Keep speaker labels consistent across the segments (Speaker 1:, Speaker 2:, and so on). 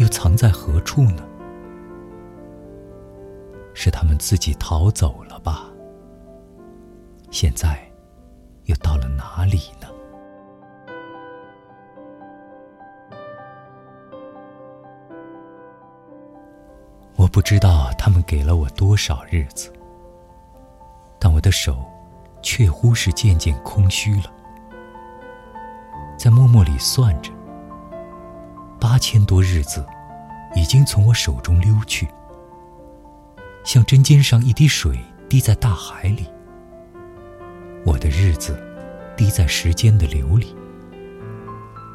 Speaker 1: 又藏在何处呢？是他们自己逃走了吧？现在又到了哪里呢？我不知道他们给了我多少日子，但我的手确乎是渐渐空虚了。在默默里算着，八千多日子已经从我手中溜去，像针尖上一滴水滴在大海里。我的日子滴在时间的流里，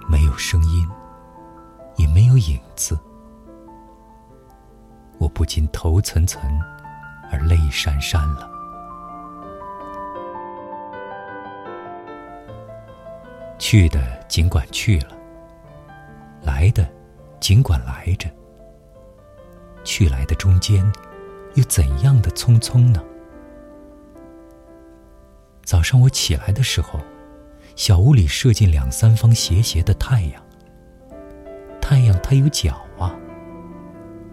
Speaker 1: 没有声音，也没有影子。我不禁头涔涔，而泪潸潸了。去的尽管去了，来的尽管来着。去来的中间，又怎样的匆匆呢？早上我起来的时候，小屋里射进两三方斜斜的太阳。太阳它有脚啊。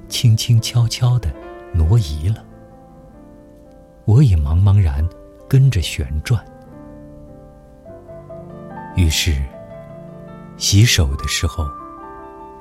Speaker 1: 轻轻悄悄的挪移了，我也茫茫然跟着旋转。于是，洗手的时候，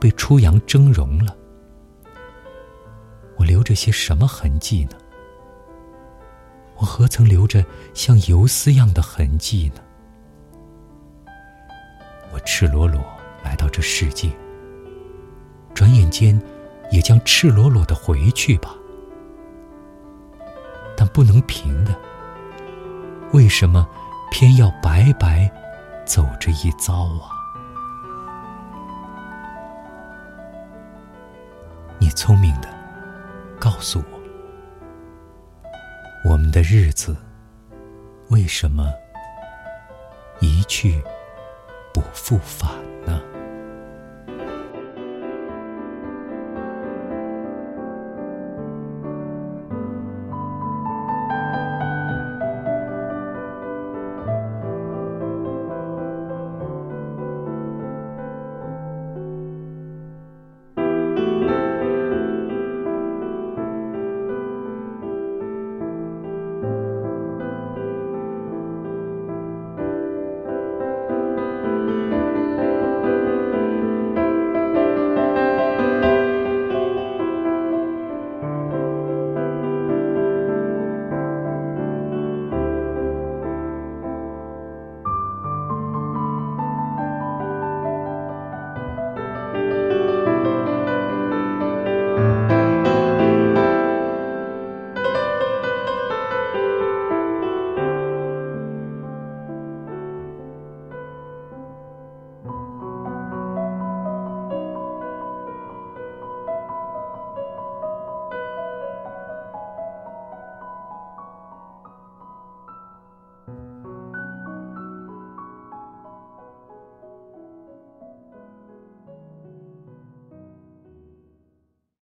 Speaker 1: 被初阳蒸融了。我留着些什么痕迹呢？我何曾留着像游丝样的痕迹呢？我赤裸裸。来到这世界，转眼间也将赤裸裸的回去吧。但不能平的，为什么偏要白白走这一遭啊？你聪明的，告诉我，我们的日子为什么一去不复返？